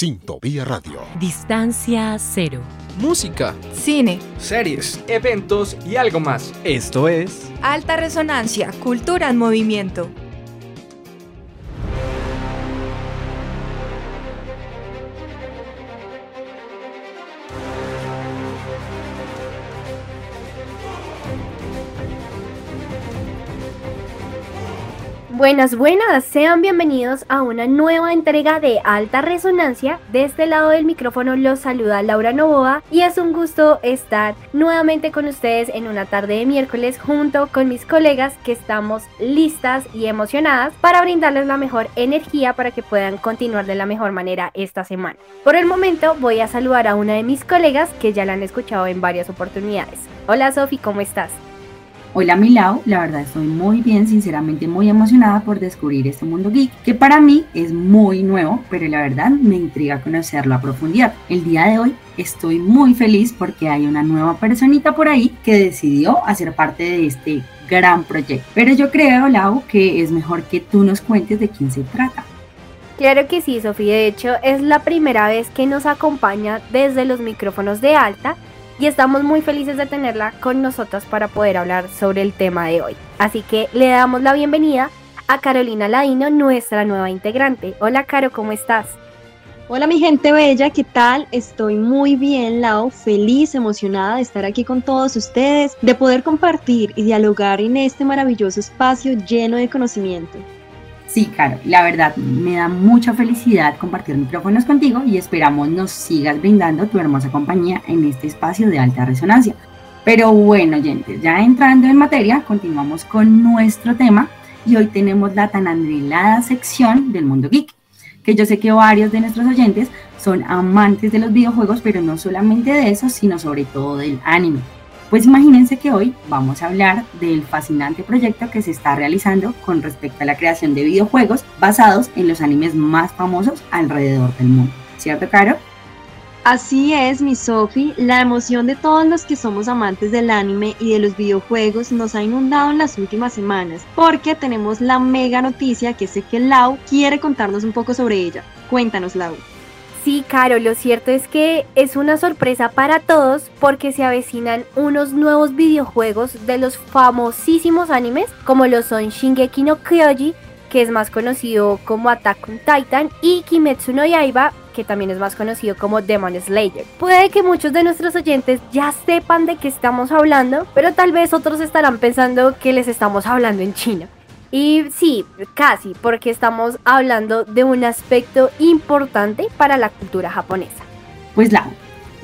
Sintovía Radio. Distancia cero. Música, cine, series, eventos y algo más. Esto es Alta Resonancia, Cultura en Movimiento. Buenas, buenas, sean bienvenidos a una nueva entrega de Alta Resonancia. De este lado del micrófono los saluda Laura Novoa y es un gusto estar nuevamente con ustedes en una tarde de miércoles junto con mis colegas que estamos listas y emocionadas para brindarles la mejor energía para que puedan continuar de la mejor manera esta semana. Por el momento voy a saludar a una de mis colegas que ya la han escuchado en varias oportunidades. Hola Sofi, ¿cómo estás? Hola Milau, la verdad estoy muy bien, sinceramente muy emocionada por descubrir este mundo geek, que para mí es muy nuevo, pero la verdad me intriga conocerlo a profundidad. El día de hoy estoy muy feliz porque hay una nueva personita por ahí que decidió hacer parte de este gran proyecto. Pero yo creo, Lau, que es mejor que tú nos cuentes de quién se trata. Claro que sí, Sofía. De hecho, es la primera vez que nos acompaña desde los micrófonos de alta y estamos muy felices de tenerla con nosotras para poder hablar sobre el tema de hoy. Así que le damos la bienvenida a Carolina Ladino, nuestra nueva integrante. Hola Caro, ¿cómo estás? Hola mi gente bella, ¿qué tal? Estoy muy bien, Lau, feliz, emocionada de estar aquí con todos ustedes, de poder compartir y dialogar en este maravilloso espacio lleno de conocimiento. Sí, Caro, la verdad me da mucha felicidad compartir micrófonos contigo y esperamos nos sigas brindando tu hermosa compañía en este espacio de alta resonancia. Pero bueno, oyentes, ya entrando en materia, continuamos con nuestro tema y hoy tenemos la tan anhelada sección del mundo geek, que yo sé que varios de nuestros oyentes son amantes de los videojuegos, pero no solamente de eso, sino sobre todo del anime. Pues imagínense que hoy vamos a hablar del fascinante proyecto que se está realizando con respecto a la creación de videojuegos basados en los animes más famosos alrededor del mundo. ¿Cierto, Caro? Así es, mi Sofi, la emoción de todos los que somos amantes del anime y de los videojuegos nos ha inundado en las últimas semanas, porque tenemos la mega noticia que sé que Lau quiere contarnos un poco sobre ella. Cuéntanos, Lau. Sí, Caro, lo cierto es que es una sorpresa para todos porque se avecinan unos nuevos videojuegos de los famosísimos animes como lo son Shingeki no Kyoji, que es más conocido como Attack on Titan, y Kimetsu no Yaiba, que también es más conocido como Demon Slayer. Puede que muchos de nuestros oyentes ya sepan de qué estamos hablando, pero tal vez otros estarán pensando que les estamos hablando en China. Y sí, casi, porque estamos hablando de un aspecto importante para la cultura japonesa. Pues la,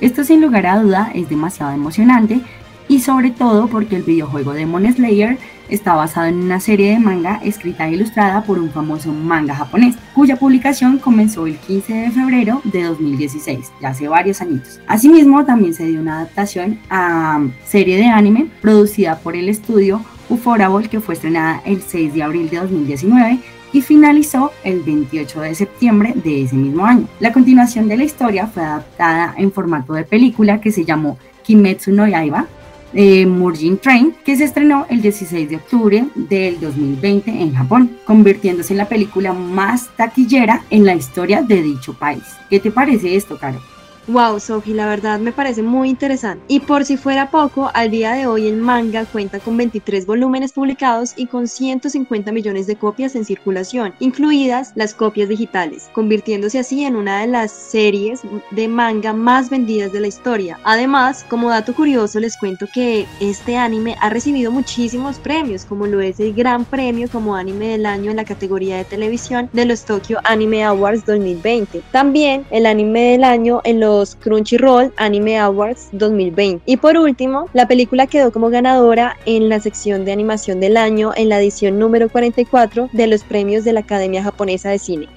esto sin lugar a duda es demasiado emocionante y sobre todo porque el videojuego Demon Slayer está basado en una serie de manga escrita e ilustrada por un famoso manga japonés, cuya publicación comenzó el 15 de febrero de 2016, ya hace varios añitos. Asimismo, también se dio una adaptación a serie de anime producida por el estudio Uforable, que fue estrenada el 6 de abril de 2019 y finalizó el 28 de septiembre de ese mismo año. La continuación de la historia fue adaptada en formato de película que se llamó Kimetsu no Yaiba, eh, Murjin Train, que se estrenó el 16 de octubre del 2020 en Japón, convirtiéndose en la película más taquillera en la historia de dicho país. ¿Qué te parece esto, Caro? Wow, Sofi, la verdad me parece muy interesante. Y por si fuera poco, al día de hoy el manga cuenta con 23 volúmenes publicados y con 150 millones de copias en circulación, incluidas las copias digitales, convirtiéndose así en una de las series de manga más vendidas de la historia. Además, como dato curioso, les cuento que este anime ha recibido muchísimos premios, como lo es el Gran Premio como Anime del Año en la categoría de televisión de los Tokyo Anime Awards 2020. También el Anime del Año en los Crunchyroll Anime Awards 2020. Y por último, la película quedó como ganadora en la sección de animación del año en la edición número 44 de los premios de la Academia Japonesa de Cine.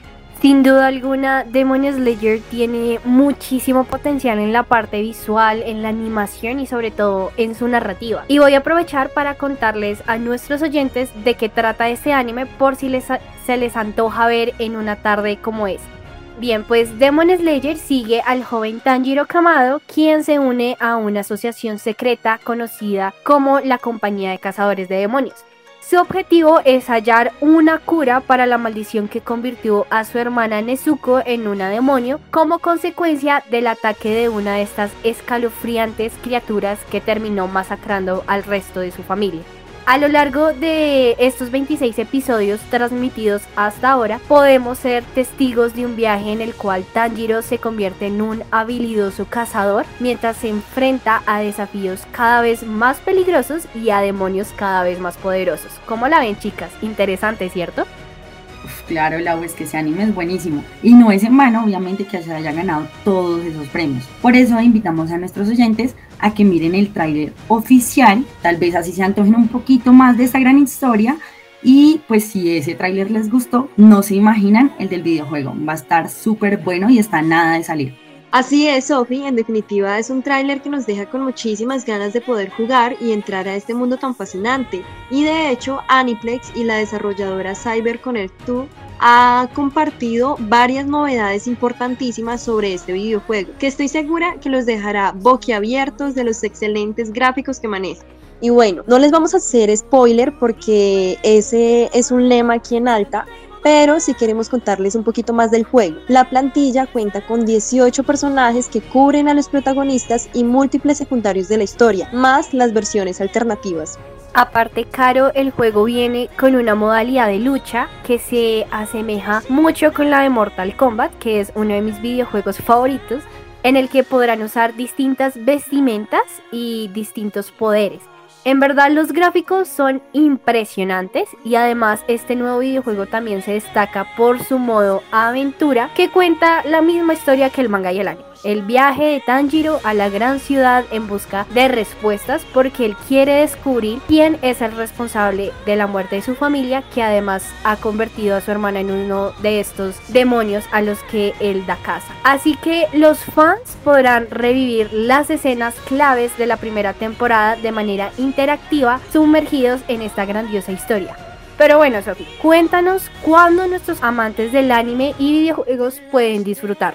Sin duda alguna, Demon Slayer tiene muchísimo potencial en la parte visual, en la animación y sobre todo en su narrativa. Y voy a aprovechar para contarles a nuestros oyentes de qué trata este anime por si les, se les antoja ver en una tarde como esta. Bien, pues Demon Slayer sigue al joven Tanjiro Kamado, quien se une a una asociación secreta conocida como la Compañía de Cazadores de Demonios. Su objetivo es hallar una cura para la maldición que convirtió a su hermana Nezuko en una demonio como consecuencia del ataque de una de estas escalofriantes criaturas que terminó masacrando al resto de su familia. A lo largo de estos 26 episodios transmitidos hasta ahora, podemos ser testigos de un viaje en el cual Tanjiro se convierte en un habilidoso cazador mientras se enfrenta a desafíos cada vez más peligrosos y a demonios cada vez más poderosos. ¿Cómo la ven chicas? Interesante, ¿cierto? Claro, la es que ese anime es buenísimo. Y no es en vano, obviamente, que se haya ganado todos esos premios. Por eso invitamos a nuestros oyentes a que miren el tráiler oficial, tal vez así se antojen un poquito más de esta gran historia. Y pues si ese tráiler les gustó, no se imaginan el del videojuego. Va a estar súper bueno y está nada de salir. Así es, Sophie, en definitiva es un tráiler que nos deja con muchísimas ganas de poder jugar y entrar a este mundo tan fascinante. Y de hecho, Aniplex y la desarrolladora CyberConnect 2 ha compartido varias novedades importantísimas sobre este videojuego, que estoy segura que los dejará boquiabiertos de los excelentes gráficos que maneja. Y bueno, no les vamos a hacer spoiler porque ese es un lema aquí en alta, pero si queremos contarles un poquito más del juego. La plantilla cuenta con 18 personajes que cubren a los protagonistas y múltiples secundarios de la historia, más las versiones alternativas. Aparte, Caro, el juego viene con una modalidad de lucha que se asemeja mucho con la de Mortal Kombat, que es uno de mis videojuegos favoritos, en el que podrán usar distintas vestimentas y distintos poderes. En verdad los gráficos son impresionantes y además este nuevo videojuego también se destaca por su modo aventura que cuenta la misma historia que el manga y el anime el viaje de Tanjiro a la gran ciudad en busca de respuestas porque él quiere descubrir quién es el responsable de la muerte de su familia que además ha convertido a su hermana en uno de estos demonios a los que él da caza. Así que los fans podrán revivir las escenas claves de la primera temporada de manera interactiva sumergidos en esta grandiosa historia. Pero bueno, Sofi, cuéntanos cuándo nuestros amantes del anime y videojuegos pueden disfrutar.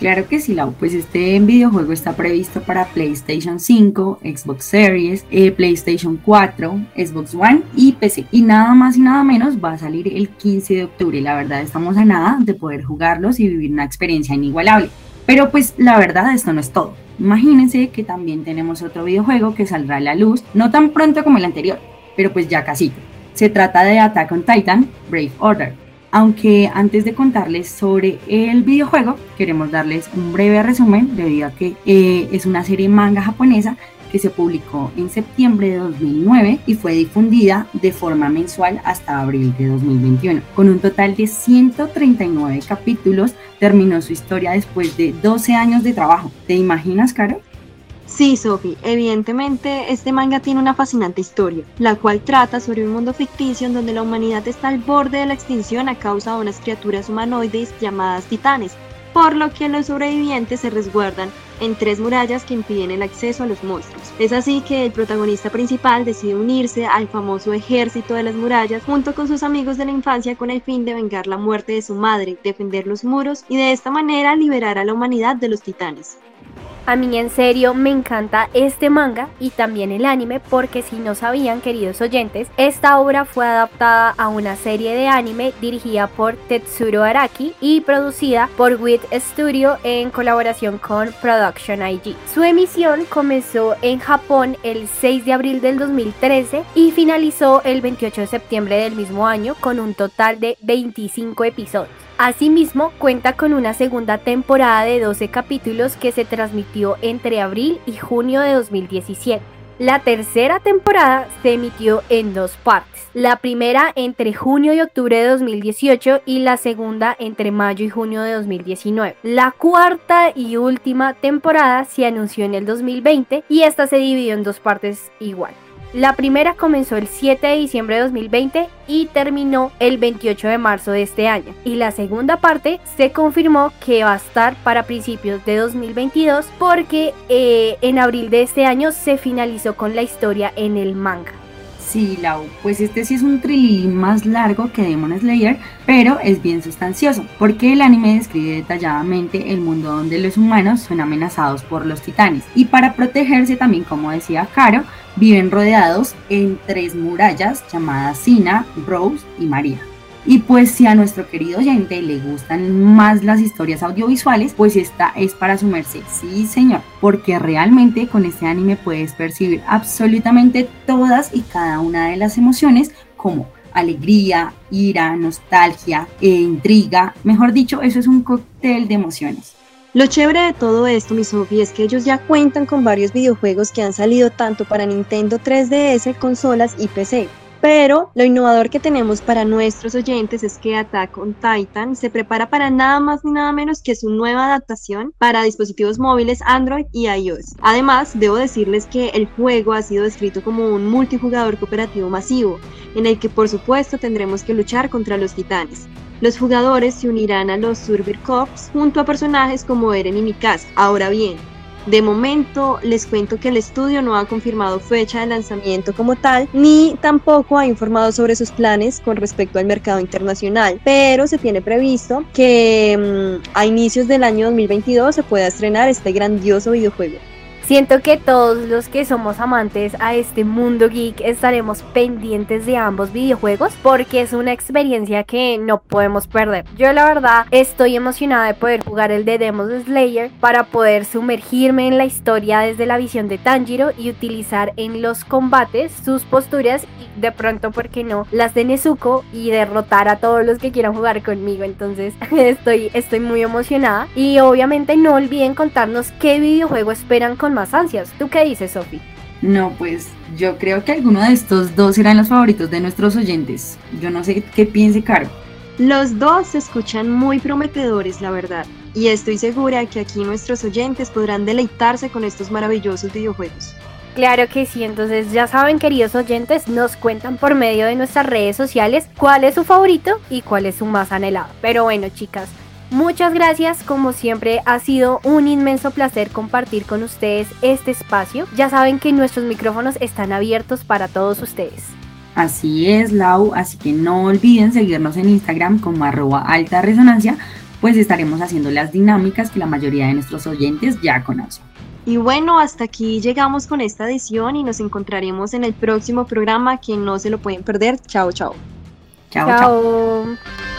Claro que sí, Lau. Pues este videojuego está previsto para PlayStation 5, Xbox Series, eh, PlayStation 4, Xbox One y PC. Y nada más y nada menos va a salir el 15 de octubre. La verdad estamos a nada de poder jugarlos y vivir una experiencia inigualable. Pero pues la verdad esto no es todo. Imagínense que también tenemos otro videojuego que saldrá a la luz, no tan pronto como el anterior, pero pues ya casi. Se trata de Attack on Titan Brave Order aunque antes de contarles sobre el videojuego, queremos darles un breve resumen debido a que eh, es una serie manga japonesa que se publicó en septiembre de 2009 y fue difundida de forma mensual hasta abril de 2021. Con un total de 139 capítulos, terminó su historia después de 12 años de trabajo. ¿Te imaginas, Caro? Sí, Sophie, evidentemente este manga tiene una fascinante historia, la cual trata sobre un mundo ficticio en donde la humanidad está al borde de la extinción a causa de unas criaturas humanoides llamadas titanes, por lo que los sobrevivientes se resguardan en tres murallas que impiden el acceso a los monstruos. Es así que el protagonista principal decide unirse al famoso ejército de las murallas junto con sus amigos de la infancia con el fin de vengar la muerte de su madre, defender los muros y de esta manera liberar a la humanidad de los titanes. A mí en serio me encanta este manga y también el anime porque si no sabían queridos oyentes, esta obra fue adaptada a una serie de anime dirigida por Tetsuro Araki y producida por WIT Studio en colaboración con Production IG. Su emisión comenzó en Japón el 6 de abril del 2013 y finalizó el 28 de septiembre del mismo año con un total de 25 episodios. Asimismo, cuenta con una segunda temporada de 12 capítulos que se transmitió entre abril y junio de 2017. La tercera temporada se emitió en dos partes. La primera entre junio y octubre de 2018 y la segunda entre mayo y junio de 2019. La cuarta y última temporada se anunció en el 2020 y esta se dividió en dos partes igual. La primera comenzó el 7 de diciembre de 2020 y terminó el 28 de marzo de este año. Y la segunda parte se confirmó que va a estar para principios de 2022 porque eh, en abril de este año se finalizó con la historia en el manga. Sí, Lau, pues este sí es un trilín más largo que Demon Slayer, pero es bien sustancioso, porque el anime describe detalladamente el mundo donde los humanos son amenazados por los titanes. Y para protegerse también, como decía Caro, viven rodeados en tres murallas llamadas Sina, Rose y María. Y pues si a nuestro querido oyente le gustan más las historias audiovisuales, pues esta es para sumerse, sí señor, porque realmente con este anime puedes percibir absolutamente todas y cada una de las emociones como alegría, ira, nostalgia, e intriga, mejor dicho, eso es un cóctel de emociones. Lo chévere de todo esto, mi Sofi, es que ellos ya cuentan con varios videojuegos que han salido tanto para Nintendo 3DS, consolas y PC. Pero lo innovador que tenemos para nuestros oyentes es que Attack on Titan se prepara para nada más ni nada menos que su nueva adaptación para dispositivos móviles Android y iOS. Además, debo decirles que el juego ha sido descrito como un multijugador cooperativo masivo, en el que por supuesto tendremos que luchar contra los titanes. Los jugadores se unirán a los Survivor Corps junto a personajes como Eren y Mikasa. Ahora bien, de momento les cuento que el estudio no ha confirmado fecha de lanzamiento como tal, ni tampoco ha informado sobre sus planes con respecto al mercado internacional, pero se tiene previsto que mm, a inicios del año 2022 se pueda estrenar este grandioso videojuego. Siento que todos los que somos amantes a este mundo geek estaremos pendientes de ambos videojuegos porque es una experiencia que no podemos perder. Yo la verdad estoy emocionada de poder jugar el de Demon Slayer para poder sumergirme en la historia desde la visión de Tanjiro y utilizar en los combates sus posturas y de pronto, ¿por qué no?, las de Nezuko y derrotar a todos los que quieran jugar conmigo. Entonces estoy, estoy muy emocionada y obviamente no olviden contarnos qué videojuego esperan con más ansias. ¿Tú qué dices, Sofi? No, pues yo creo que alguno de estos dos serán los favoritos de nuestros oyentes. Yo no sé qué piense Caro. Los dos se escuchan muy prometedores, la verdad, y estoy segura que aquí nuestros oyentes podrán deleitarse con estos maravillosos videojuegos. Claro que sí, entonces ya saben queridos oyentes, nos cuentan por medio de nuestras redes sociales cuál es su favorito y cuál es su más anhelado. Pero bueno chicas, Muchas gracias, como siempre ha sido un inmenso placer compartir con ustedes este espacio. Ya saben que nuestros micrófonos están abiertos para todos ustedes. Así es, Lau, así que no olviden seguirnos en Instagram como arroba alta resonancia, pues estaremos haciendo las dinámicas que la mayoría de nuestros oyentes ya conocen. Y bueno, hasta aquí llegamos con esta edición y nos encontraremos en el próximo programa que no se lo pueden perder. Chao, chao. Chao, chao.